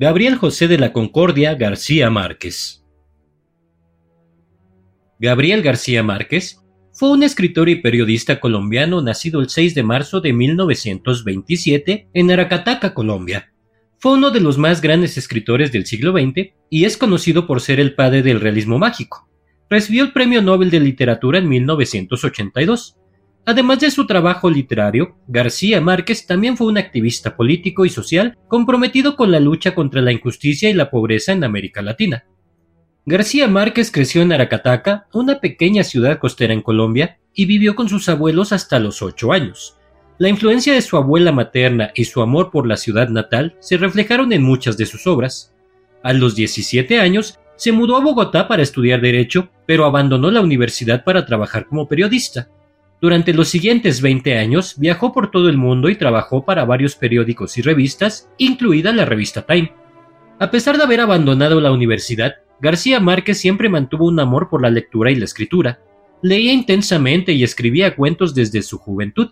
Gabriel José de la Concordia García Márquez. Gabriel García Márquez fue un escritor y periodista colombiano nacido el 6 de marzo de 1927 en Aracataca, Colombia. Fue uno de los más grandes escritores del siglo XX y es conocido por ser el padre del realismo mágico. Recibió el Premio Nobel de Literatura en 1982 Además de su trabajo literario, García Márquez también fue un activista político y social comprometido con la lucha contra la injusticia y la pobreza en América Latina. García Márquez creció en Aracataca, una pequeña ciudad costera en Colombia, y vivió con sus abuelos hasta los ocho años. La influencia de su abuela materna y su amor por la ciudad natal se reflejaron en muchas de sus obras. A los 17 años, se mudó a Bogotá para estudiar Derecho, pero abandonó la universidad para trabajar como periodista. Durante los siguientes 20 años viajó por todo el mundo y trabajó para varios periódicos y revistas, incluida la revista Time. A pesar de haber abandonado la universidad, García Márquez siempre mantuvo un amor por la lectura y la escritura. Leía intensamente y escribía cuentos desde su juventud.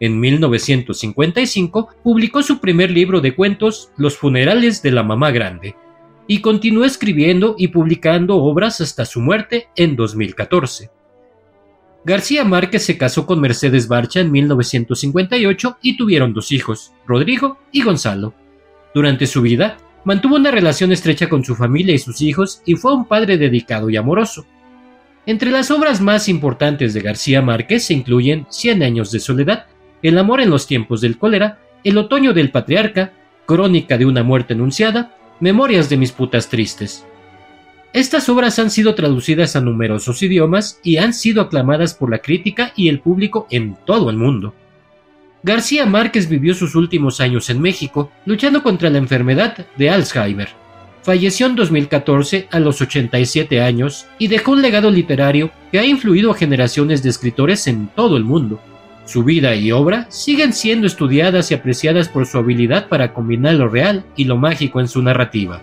En 1955 publicó su primer libro de cuentos, Los funerales de la mamá grande, y continuó escribiendo y publicando obras hasta su muerte en 2014. García Márquez se casó con Mercedes Barcha en 1958 y tuvieron dos hijos, Rodrigo y Gonzalo. Durante su vida, mantuvo una relación estrecha con su familia y sus hijos y fue un padre dedicado y amoroso. Entre las obras más importantes de García Márquez se incluyen Cien años de soledad, El amor en los tiempos del cólera, El otoño del patriarca, Crónica de una muerte anunciada, Memorias de mis putas tristes. Estas obras han sido traducidas a numerosos idiomas y han sido aclamadas por la crítica y el público en todo el mundo. García Márquez vivió sus últimos años en México, luchando contra la enfermedad de Alzheimer. Falleció en 2014 a los 87 años y dejó un legado literario que ha influido a generaciones de escritores en todo el mundo. Su vida y obra siguen siendo estudiadas y apreciadas por su habilidad para combinar lo real y lo mágico en su narrativa.